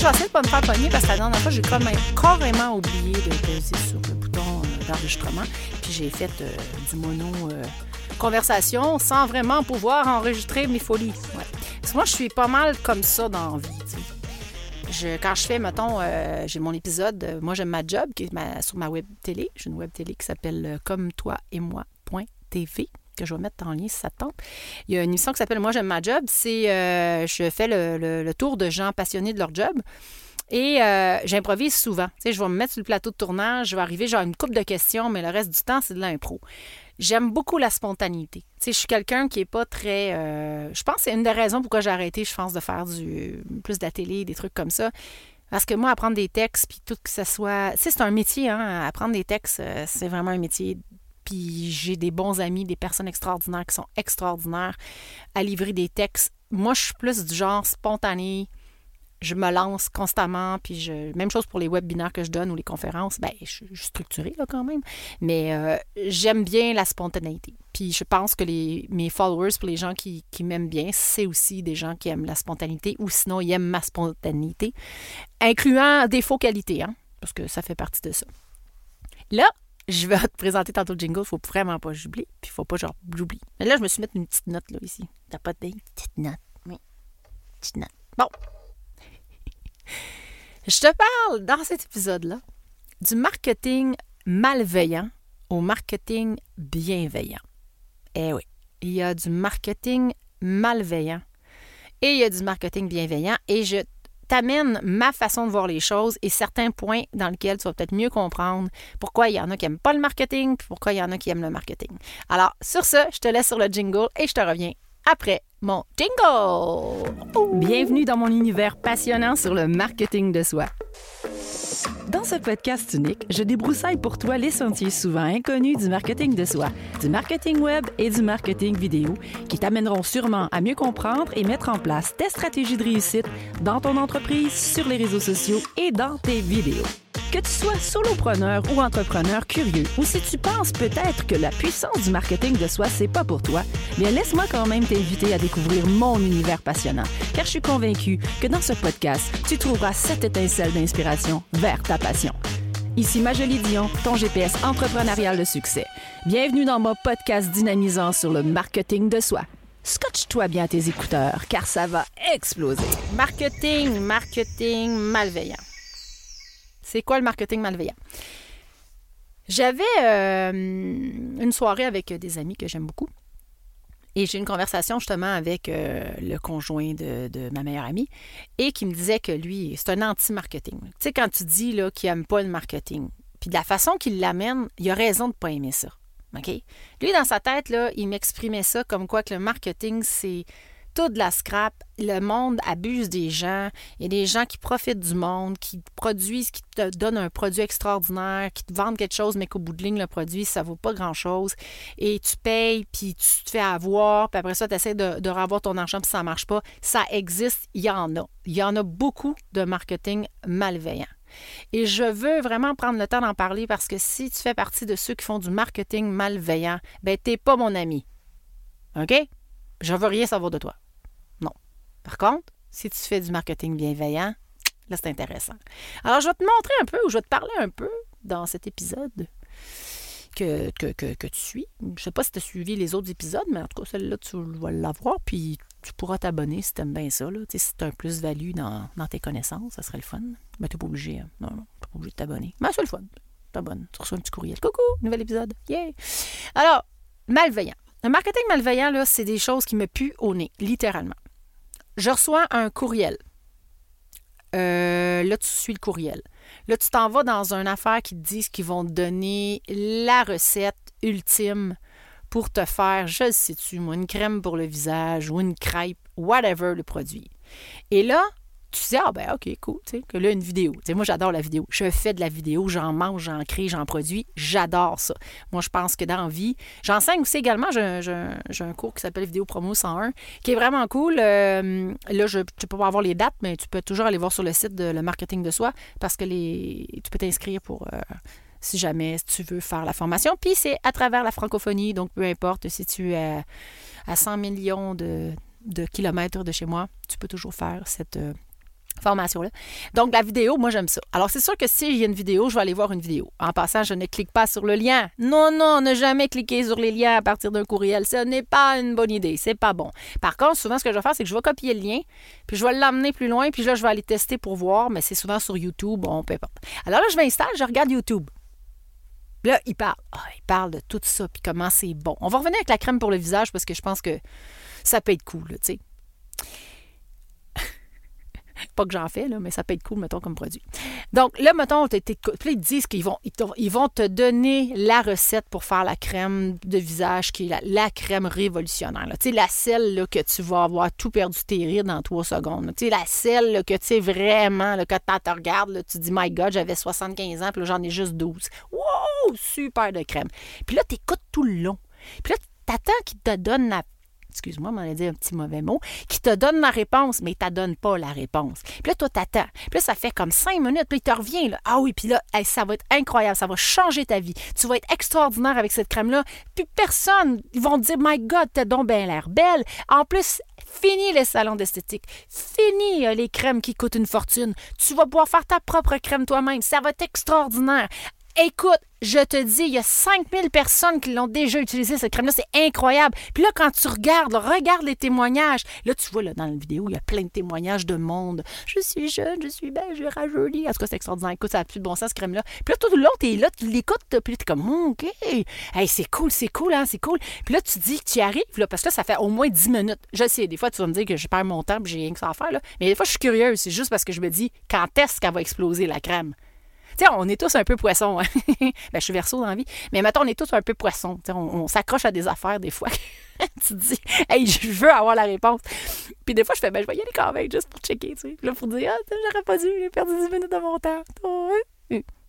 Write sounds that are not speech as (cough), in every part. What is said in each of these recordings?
là, je vais pas me faire pogner parce que la dernière fois, j'ai carrément oublié de peser sur le bouton euh, d'enregistrement. Puis j'ai fait euh, du mono euh, conversation sans vraiment pouvoir enregistrer mes folies. Parce que moi, je suis pas mal comme ça dans la vie. quand je fais, mettons, j'ai mon épisode, moi j'aime ma job, qui est sur ma web télé. J'ai une web télé qui s'appelle comme toi et moi.tv que je vais mettre en lien si ça te tente. Il y a une émission qui s'appelle Moi j'aime ma job. C'est euh, je fais le, le- tour de gens passionnés de leur job. Et euh, j'improvise souvent. Tu sais, je vais me mettre sur le plateau de tournage, je vais arriver, j'ai une coupe de questions, mais le reste du temps, c'est de l'impro. J'aime beaucoup la spontanéité. Tu sais, je suis quelqu'un qui est pas très. euh, je pense que c'est une des raisons pourquoi j'ai arrêté, je pense, de faire du plus de la télé, des trucs comme ça. Parce que moi, apprendre des textes, puis tout que ça soit. Tu sais, c'est un métier, hein. Apprendre des textes, c'est vraiment un métier. J'ai des bons amis, des personnes extraordinaires qui sont extraordinaires à livrer des textes. Moi, je suis plus du genre spontané. Je me lance constamment, puis je... même chose pour les webinaires que je donne ou les conférences. Ben, je suis je suis structurée là quand même, mais euh, j'aime bien la spontanéité. Puis je pense que les, mes followers, pour les gens qui, qui m'aiment bien, c'est aussi des gens qui aiment la spontanéité ou sinon ils aiment ma spontanéité, incluant des faux qualités, hein, parce que ça fait partie de ça. Là, je vais (laughs) te présenter tantôt le jingle, il faut vraiment pas que j'oublie, puis faut pas genre j'oublie. Mais là, je me suis mis une petite note là ici. T'as pas de petite note? Oui. Petite note. Bon. Je te parle dans cet épisode-là du marketing malveillant au marketing bienveillant. Eh oui, il y a du marketing malveillant et il y a du marketing bienveillant et je t'amène ma façon de voir les choses et certains points dans lesquels tu vas peut-être mieux comprendre pourquoi il y en a qui n'aiment pas le marketing puis pourquoi il y en a qui aiment le marketing. Alors, sur ce, je te laisse sur le jingle et je te reviens après mon jingle. Bienvenue dans mon univers passionnant sur le marketing de soi. Dans ce podcast unique, je débroussaille pour toi les sentiers souvent inconnus du marketing de soi, du marketing web et du marketing vidéo qui t'amèneront sûrement à mieux comprendre et mettre en place tes stratégies de réussite dans ton entreprise, sur les réseaux sociaux et dans tes vidéos. Que tu sois solopreneur ou entrepreneur curieux, ou si tu penses peut-être que la puissance du marketing de soi, c'est pas pour toi, bien laisse-moi quand même t'inviter à découvrir mon univers passionnant, car je suis convaincue que dans ce podcast, tu trouveras cette étincelle d'inspiration vers ta passion. Ici Majolie Dion, ton GPS entrepreneurial de succès. Bienvenue dans mon podcast dynamisant sur le marketing de soi. Scotche-toi bien tes écouteurs, car ça va exploser. Marketing, marketing malveillant. C'est quoi le marketing malveillant? J'avais euh, une soirée avec des amis que j'aime beaucoup. Et j'ai une conversation justement avec euh, le conjoint de, ma meilleure amie et qui me disait que lui, c'est un anti-marketing. Tu sais, quand tu dis qu'il n'aime pas le marketing, puis de la façon qu'il l'amène, il a raison de ne pas aimer ça. Lui, dans sa tête, il m'exprimait ça comme quoi que le marketing, c'est tout de la scrap. Le monde abuse des gens. Il y a des gens qui profitent du monde, qui produisent, qui te donnent un produit extraordinaire, qui te vendent quelque chose, mais qu'au bout de ligne, le produit, ça vaut pas grand-chose. Et tu payes, puis tu te fais avoir, puis après ça, tu essaies de, revoir ton argent, puis ça marche pas. Ça existe, il y en a. Il y en a beaucoup de marketing malveillant. Et je veux vraiment prendre le temps d'en parler parce que si tu fais partie de ceux qui font du marketing malveillant, ben t'es pas mon ami. OK? Je veux rien savoir de toi. Par contre, si tu fais du marketing bienveillant, là, c'est intéressant. Alors, je vais te montrer un peu ou je vais te parler un peu dans cet épisode que, tu suis. Je sais pas si tu as suivi les autres épisodes, mais en tout cas, celle-là, tu vas l'avoir, puis tu pourras t'abonner si tu aimes bien ça. Là. Si tu un plus-value dans, tes connaissances, ça serait le fun. Mais tu n'es pas obligé. hein. Non, non, tu pas obligé de t'abonner. Mais c'est le fun. T'abonnes. Tu reçois un petit courriel. Coucou, nouvel épisode. Yay! Alors, malveillant. Le marketing malveillant, là, c'est des choses qui me puent au nez, littéralement. Je reçois un courriel. Euh, là, tu suis le courriel. Là, tu t'en vas dans une affaire qui te disent qu'ils vont te donner la recette ultime pour te faire, je sais-tu, moi, une crème pour le visage ou une crêpe, whatever le produit. Et là, tu sais, ah ben ok, cool, tu sais, que là, une vidéo. Tu sais, moi, j'adore la vidéo. Je fais de la vidéo, j'en mange, j'en crée, j'en produis. J'adore ça. Moi, je pense que dans vie, j'enseigne aussi également, j'ai un, cours qui s'appelle Vidéo Promo 101, qui est vraiment cool. Euh, là, je ne peux pas avoir les dates, mais tu peux toujours aller voir sur le site de le marketing de soi parce que les, tu peux t'inscrire pour... euh, si jamais tu veux faire la formation. Puis c'est à travers la francophonie, donc peu importe si tu es à, à 100 millions de, de kilomètres de chez moi, tu peux toujours faire cette euh, Donc, la vidéo, moi, j'aime ça. Alors, c'est sûr que s'il y a une vidéo, je vais aller voir une vidéo. En passant, je ne clique pas sur le lien. Non, non, ne jamais cliquer sur les liens à partir d'un courriel. Ce n'est pas une bonne idée. C'est pas bon. Par contre, souvent, ce que je vais faire, c'est que je vais copier le lien, puis je vais l'amener plus loin, puis là, je vais aller tester pour voir, mais c'est souvent sur YouTube, bon, peu importe. Alors là, je m'installe, je regarde YouTube. Là, il parle. Ah, il parle de tout ça, puis comment c'est bon. On va revenir avec la crème pour le visage parce que je pense que ça peut être cool, tu sais. (laughs) Pas que j'en fais, là, mais ça peut être cool, mettons, comme produit. Donc, là, mettons, puis là, ils disent qu'ils vont, te donner la recette pour faire la crème de visage, qui est la, crème révolutionnaire. Tu sais, la selle que tu vas avoir tout perdu tes rides dans trois secondes. Tu sais, la selle que tu sais vraiment, quand tu te regardes, tu dis, my God, j'avais 75 ans, puis là, j'en ai juste 12. Wow! Super de crème. Puis là, tu écoutes tout le long. Puis là, t'attends qu'ils te donnent la excuse-moi, m'en dit un petit mauvais mot, qui te donne la réponse, mais il ne donne pas la réponse. Puis là, toi, t'attends. Puis là, ça fait comme cinq minutes, puis il te revient, là. Ah oui, puis là, ça va être incroyable, ça va changer ta vie. Tu vas être extraordinaire avec cette crème-là. Puis personne, ils vont te dire, My God, t'as donc bien l'air belle. En plus, Fini les salons d'esthétique. Fini euh, les crèmes qui coûtent une fortune. Tu vas pouvoir faire ta propre crème toi-même. Ça va être extraordinaire. Écoute, je te dis, il y a 5000 personnes qui l'ont déjà utilisé, cette crème-là. C'est incroyable. Puis là, quand tu regardes, regarde les témoignages. Là, tu vois, dans la vidéo, il y a plein de témoignages de monde. Je suis jeune, je suis belle, je rajeuni. En tout cas, c'est extraordinaire. Écoute, ça n'a plus de bon sens, cette crème-là. Puis là, tout le long, t'es là, tu l'écoutes, puis là, t'es comme, OK. Hey, c'est cool, c'est cool, hein, c'est cool. Puis là, tu dis que tu arrives, là, parce que là, ça fait au moins 10 minutes. Je sais, des fois, tu vas me dire que je perds mon temps, puis j'ai rien que ça à faire, là. Mais des fois, je suis curieuse. C'est juste parce que je me dis, quand est-ce qu'elle va exploser, la crème? Tu sais, on est tous un peu poissons. Hein. (laughs) ben, je suis verso dans la vie. Mais maintenant, on est tous un peu poissons. On, s'accroche à des affaires des fois. (laughs) tu te dis, hey, je veux avoir la réponse. Puis des fois, je fais, ben, je vais y aller quand même, juste pour checker. Tu sais. Là, pour dire, ah, j'aurais pas dû, j'ai perdu 10 minutes de mon temps.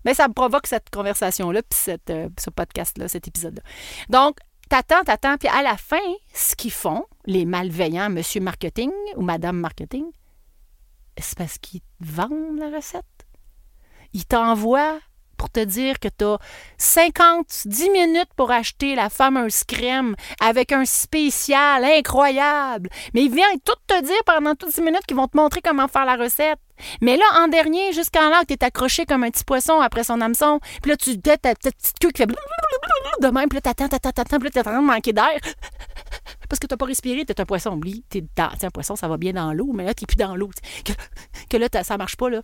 Mais ça me provoque cette conversation-là, puis euh, ce podcast-là, cet épisode-là. Donc, t'attends, t'attends, puis à la fin, ce qu'ils font, les malveillants, monsieur marketing ou madame marketing, c'est parce qu'ils vendent la recette? Il t'envoie pour te dire que tu as 50, 10 minutes pour acheter la fameuse crème avec un spécial incroyable. Mais il vient tout te dire pendant toutes 10 minutes qu'ils vont te montrer comment faire la recette. Mais là, en dernier, jusqu'en là, tu es accroché comme un petit poisson après son hameçon. Puis là, tu as ta petite queue qui fait de même. Puis là, t'attends, t'attends, t'attends. Puis là, t'es en train de manquer d'air. Parce que t'as pas respiré, t'es un poisson. Oublie, t'es un poisson, ça va bien dans l'eau. Mais là, t'es plus dans l'eau. Que, que là, ça marche pas, là.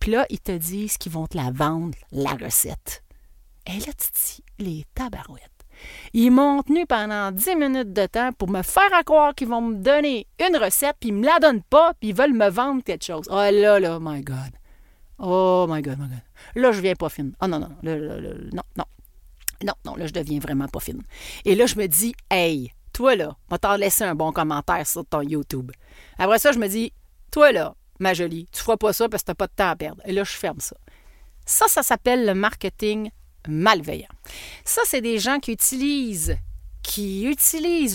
Puis là, ils te disent qu'ils vont te la vendre, la recette. Et là, tu dis, les tabarouettes. Ils m'ont tenu pendant 10 minutes de temps pour me faire croire qu'ils vont me donner une recette, puis ils me la donnent pas, puis ils veulent me vendre quelque chose. Oh là là, my God. Oh my God, my God. Là, je viens pas fine. Oh non, non, non, non, non. Non, non, là, je deviens vraiment pas fine. Et là, je me dis, hey, toi là, va t'en laisser un bon commentaire sur ton YouTube. Après ça, je me dis, toi là, ma jolie, tu feras pas ça parce que tu n'as pas de temps à perdre. Et là, je ferme ça. Ça, ça s'appelle le marketing malveillant. Ça, c'est des gens qui utilisent,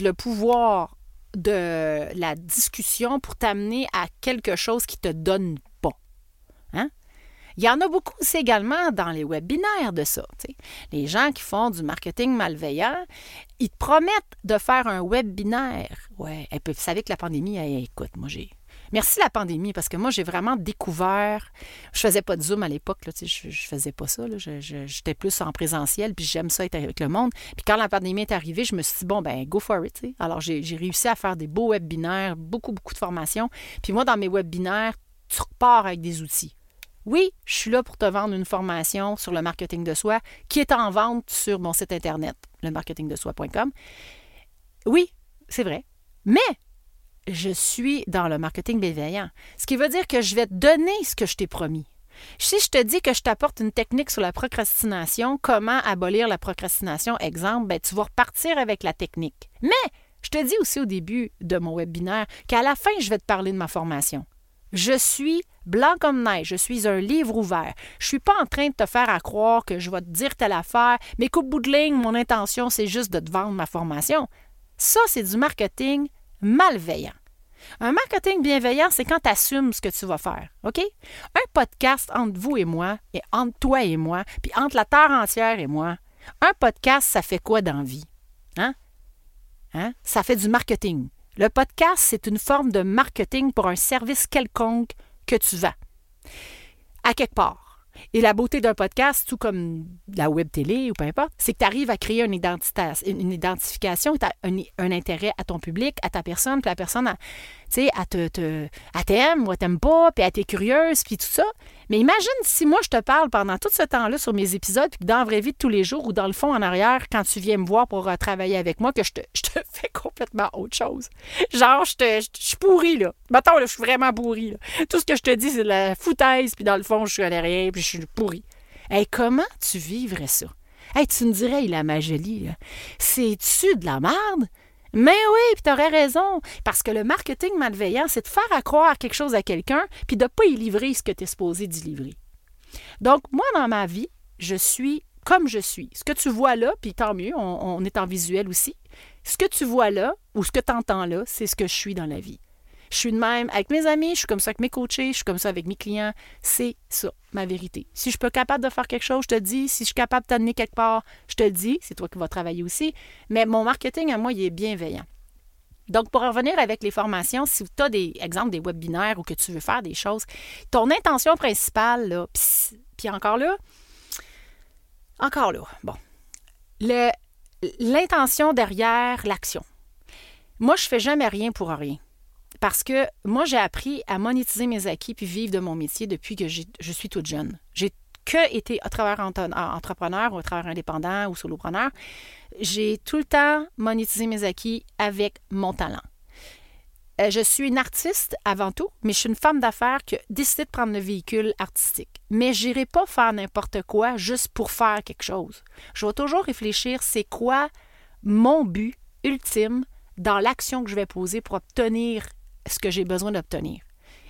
le pouvoir de la discussion pour t'amener à quelque chose qui te donne pas. Hein? Il y en a beaucoup aussi également dans les webinaires de ça. Les gens qui font du marketing malveillant, ils te promettent de faire un webinaire. Ouais, et puis vous savez que la pandémie, écoute, moi j'ai Merci la pandémie, parce que moi, j'ai vraiment découvert. Je faisais pas de Zoom à l'époque, je, je faisais pas ça. J'étais plus en présentiel, puis j'aime ça être avec le monde. Puis quand la pandémie est arrivée, je me suis dit, bon, ben, go for it. Alors, j'ai réussi à faire des beaux webinaires, beaucoup, beaucoup de formations. Puis moi, dans mes webinaires, tu repars avec des outils. Oui, je suis là pour te vendre une formation sur le marketing de soi qui est en vente sur mon site internet, lemarketingdesoi.com. Oui, c'est vrai. Mais je suis dans le marketing bienveillant. Ce qui veut dire que je vais te donner ce que je t'ai promis. Si je te dis que je t'apporte une technique sur la procrastination, comment abolir la procrastination, exemple, ben, tu vas repartir avec la technique. Mais je te dis aussi au début de mon webinaire qu'à la fin, je vais te parler de ma formation. Je suis blanc comme neige, je suis un livre ouvert. Je ne suis pas en train de te faire croire que je vais te dire telle affaire, mais qu'au bout de ligne, mon intention, c'est juste de te vendre ma formation. Ça, c'est du marketing malveillant. Un marketing bienveillant, c'est quand tu assumes ce que tu vas faire. Un podcast entre vous et moi, et entre toi et moi, puis entre la terre entière et moi, un podcast, ça fait quoi dans vie? Hein? Hein? Ça fait du marketing. Le podcast, c'est une forme de marketing pour un service quelconque que tu vends. À quelque part. Et la beauté d'un podcast, tout comme la web télé ou peu importe, c'est que tu arrives à créer une, une identification, un, un, intérêt à ton public, à ta personne, puis la personne, tu sais, elle te, ou elle t'aime pas, puis elle t'est curieuse, puis tout ça. Mais imagine si moi, je te parle pendant tout ce temps-là sur mes épisodes, puis dans la vraie vie de tous les jours ou dans le fond, en arrière, quand tu viens me voir pour euh, travailler avec moi, que je te, (laughs) fais complètement autre chose. Genre, je, te, je, suis pourrie, là. Mettons, là, je suis vraiment pourrie, là. Tout ce que je te dis, c'est de la foutaise, puis dans le fond, je suis à rien, puis je suis pourrie. Hey, comment tu vivrais ça? Hey, tu me dirais, il a ma jolie. C'est-tu de la merde? Mais oui, puis t'aurais raison. Parce que le marketing malveillant, c'est de faire croire quelque chose à quelqu'un, puis de ne pas y livrer ce que tu es supposé d'y livrer. Donc, moi, dans ma vie, je suis comme je suis. Ce que tu vois là, puis tant mieux, on, est en visuel aussi. Ce que tu vois là, ou ce que tu entends là, c'est ce que je suis dans la vie. Je suis de même avec mes amis, je suis comme ça avec mes coachés, je suis comme ça avec mes clients. C'est ça, ma vérité. Si je suis capable de faire quelque chose, je te dis. Si je suis capable de t'amener quelque part, je te dis. C'est toi qui vas travailler aussi. Mais mon marketing, à moi, il est bienveillant. Donc, pour revenir avec les formations, si tu as des exemples des webinaires ou que tu veux faire des choses, ton intention principale, là, puis encore là, encore là, bon, l'intention derrière l'action. Moi, je fais jamais rien pour rien. Parce que moi, j'ai appris à monétiser mes acquis puis vivre de mon métier depuis que je suis toute jeune. J'ai que été à travers entrepreneur ou à travers indépendant ou solopreneur. J'ai tout le temps monétisé mes acquis avec mon talent. Euh, je suis une artiste avant tout, mais je suis une femme d'affaires qui a décidé de prendre le véhicule artistique. Mais je n'irai pas faire n'importe quoi juste pour faire quelque chose. Je vais toujours réfléchir c'est quoi mon but ultime dans l'action que je vais poser pour obtenir ce que j'ai besoin d'obtenir.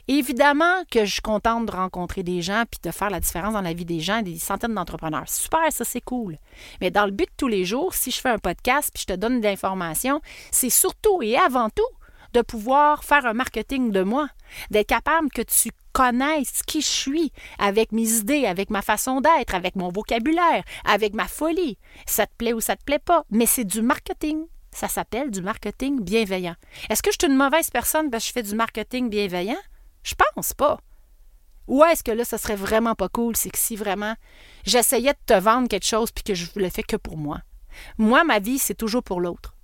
Évidemment que je suis contente de rencontrer des gens puis de faire la différence dans la vie des gens, des centaines d'entrepreneurs. Super, ça c'est cool. Mais dans le but de tous les jours, si je fais un podcast puis je te donne de l'information, c'est surtout et avant tout de pouvoir faire un marketing de moi, d'être capable que tu connaisses qui je suis avec mes idées, avec ma façon d'être, avec mon vocabulaire, avec ma folie. Ça te plaît ou ça te plaît pas, mais c'est du marketing. Ça s'appelle du marketing bienveillant. Est-ce que je suis une mauvaise personne parce que je fais du marketing bienveillant? Je pense pas. Ou est-ce que là, ça serait vraiment pas cool? C'est que si vraiment j'essayais de te vendre quelque chose puis que je le fais que pour moi? Moi, ma vie, c'est toujours pour l'autre.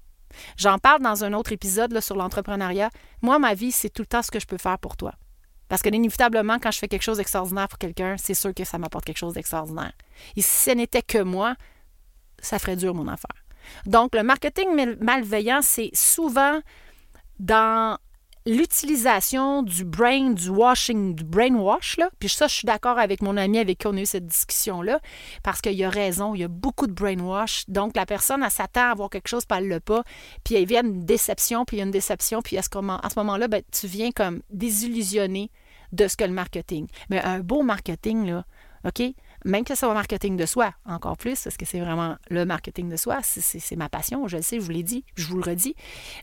J'en parle dans un autre épisode sur l'entrepreneuriat. Moi, ma vie, c'est tout le temps ce que je peux faire pour toi. Parce que inévitablement, quand je fais quelque chose d'extraordinaire pour quelqu'un, c'est sûr que ça m'apporte quelque chose d'extraordinaire. Et si ce n'était que moi, ça ferait dur mon affaire. Donc, le marketing malveillant, c'est souvent dans l'utilisation du brain, du washing, du brainwash, là. Puis ça, je suis d'accord avec mon ami avec qui on a eu cette discussion-là, parce qu'il a raison, il y a beaucoup de brainwash. Donc, la personne, elle s'attend à avoir quelque chose, puis elle l'a pas. Puis il vient une déception, puis il y a une déception, puis à ce moment-là, ben, tu viens comme désillusionner de ce que le marketing. Mais un beau marketing, là, OK? Même que ce soit marketing de soi, encore plus, parce que c'est vraiment le marketing de soi, c'est ma passion, je le sais, je vous l'ai dit, je vous le redis.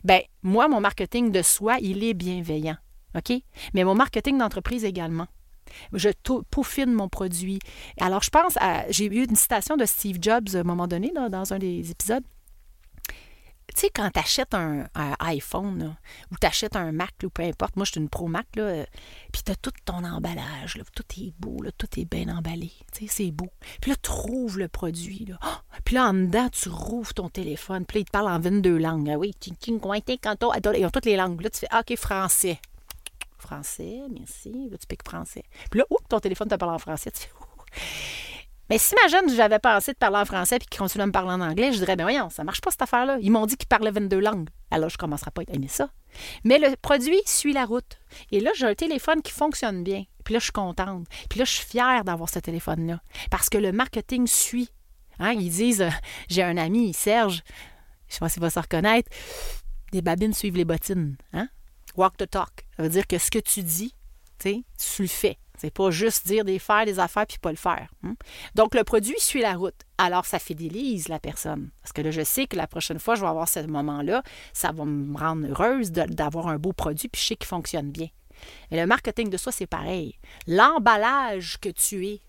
Ben moi, mon marketing de soi, il est bienveillant, OK? Mais mon marketing d'entreprise également. Je peaufine mon produit. Alors, je pense à. J'ai eu une citation de Steve Jobs à un moment donné, dans un des épisodes tu sais, quand tu achètes un, iPhone ou tu achètes un Mac ou peu importe, moi je suis une Pro Mac, là, puis tu as tout ton emballage, tout est beau, tout est bien emballé, c'est beau. Puis là, tu rouvres le produit. Là. Oh! puis là, en dedans, tu rouvres ton téléphone, puis là, il te parle en 22 langues. Ah oui, ils ont toutes les langues. Là, tu fais ah, OK, français. Français, merci. Là, tu piques français. Puis là, oups, ton téléphone te parle en français. Tu fais, mais si ma jeune, j'avais pensé de parler en français puis qu'ils continuaient à me parler en anglais, je dirais, ben voyons, ça marche pas cette affaire-là. Ils m'ont dit qu'ils parlaient 22 langues. Alors, je ne commencerai pas à aimer ça. Mais le produit suit la route. Et là, j'ai un téléphone qui fonctionne bien. Puis là, je suis contente. Puis là, je suis fière d'avoir ce téléphone-là. Parce que le marketing suit. Hein, ils disent, euh, j'ai un ami, Serge, je ne sais pas s'il va se reconnaître, des babines suivent les bottines. Hein? Walk the talk. Ça veut dire que ce que tu dis, tu le fais. C'est pas juste dire des faire des affaires puis pas le faire. Hein. Donc, le produit suit la route. Alors, ça fidélise la personne. Parce que là, je sais que la prochaine fois, je vais avoir ce moment-là, ça va me rendre heureuse d'avoir un beau produit puis je sais qu'il fonctionne bien. Mais le marketing de soi, c'est pareil. L'emballage que tu es,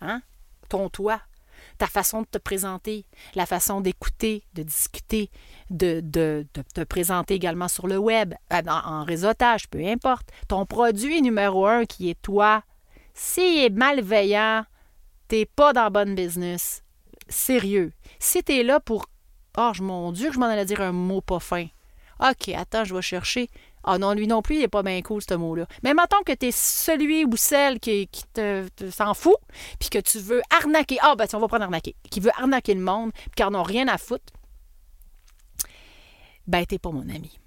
hein, ton toit, ta façon de te présenter, la façon d'écouter, de discuter, de, de, te présenter également sur le web, euh, en, réseautage, peu importe. Ton produit numéro un qui est toi, s'il est malveillant, t'es pas dans bonne business. Sérieux. Si tu es là pour Oh mon Dieu, je m'en allais dire un mot pas fin. OK, attends, je vais chercher. Ah non, lui non plus, il n'est pas bien cool, ce mot-là. Mais mettons que tu es celui ou celle qui, te, s'en fout, puis que tu veux arnaquer. Ah, ben, on va prendre arnaquer. Qui veut arnaquer le monde, puis qui n'en ont rien à foutre. Ben, t'es pas mon ami.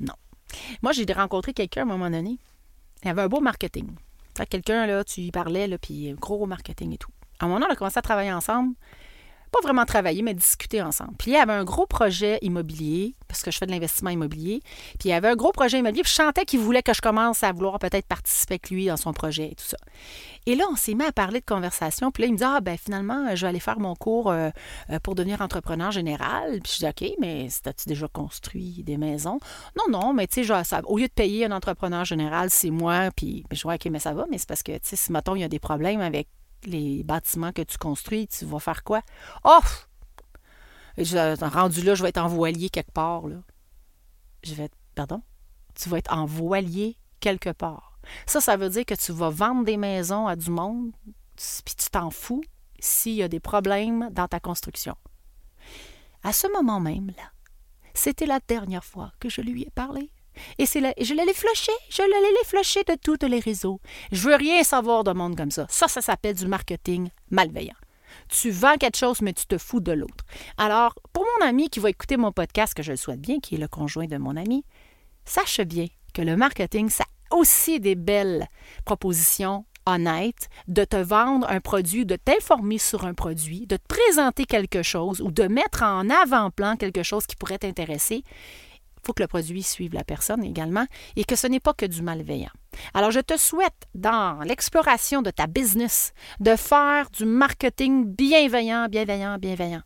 Non. Moi, j'ai rencontré quelqu'un à un moment donné. Il avait un beau marketing. Quelqu'un, là, tu y parlais, là, puis gros marketing et tout. À un moment, on a commencé à travailler ensemble pas vraiment travailler, mais discuter ensemble. Puis il y avait un gros projet immobilier, parce que je fais de l'investissement immobilier. Puis il y avait un gros projet immobilier, puis je sentais qu'il voulait que je commence à vouloir peut-être participer avec lui dans son projet et tout ça. Et là, on s'est mis à parler de conversation. Puis là, il me dit Ah, ben finalement, je vais aller faire mon cours euh, euh, pour devenir entrepreneur général. Puis je dis OK, mais as-tu déjà construit des maisons? Non, non, mais tu sais, au lieu de payer un entrepreneur général, c'est moi. Puis je vois OK, mais ça va, mais c'est parce que, tu sais, si, mettons, il y a des problèmes avec les bâtiments que tu construis, tu vas faire quoi? Oh! rendu là, je vais être en voilier quelque part. Là. Je vais être. Pardon? Tu vas être en voilier quelque part. Ça, ça veut dire que tu vas vendre des maisons à du monde, puis tu t'en fous s'il y a des problèmes dans ta construction. À ce moment même, là, c'était la dernière fois que je lui ai parlé. Et c'est je l'allais flusher, je l'allais flusher de tous les réseaux. Je veux rien savoir de monde comme ça. Ça, ça s'appelle du marketing malveillant. Tu vends quelque chose, mais tu te fous de l'autre. Alors, pour mon ami qui va écouter mon podcast, que je le souhaite bien, qui est le conjoint de mon ami, sache bien que le marketing, ça a aussi des belles propositions honnêtes de te vendre un produit, de t'informer sur un produit, de te présenter quelque chose ou de mettre en avant-plan quelque chose qui pourrait t'intéresser il faut que le produit suive la personne également et que ce n'est pas que du malveillant. Alors, je te souhaite, dans l'exploration de ta business, de faire du marketing bienveillant, bienveillant, bienveillant.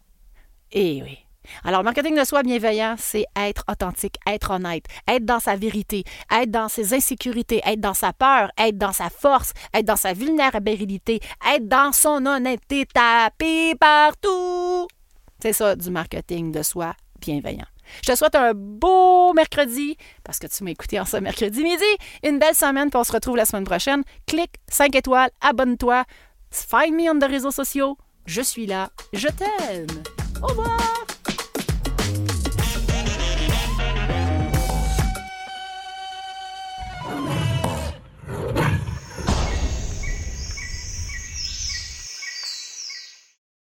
Eh oui. Alors, marketing de soi bienveillant, c'est être authentique, être honnête, être dans sa vérité, être dans ses insécurités, être dans sa peur, être dans sa force, être dans sa vulnérabilité, être dans son honnêteté tapée partout. C'est ça du marketing de soi bienveillant. Je te souhaite un beau mercredi, parce que tu m'as écouté en ce mercredi midi. Une belle semaine, puis on se retrouve la semaine prochaine. Clique 5 étoiles, abonne-toi, find me on les réseaux sociaux. Je suis là. Je t'aime. Au revoir!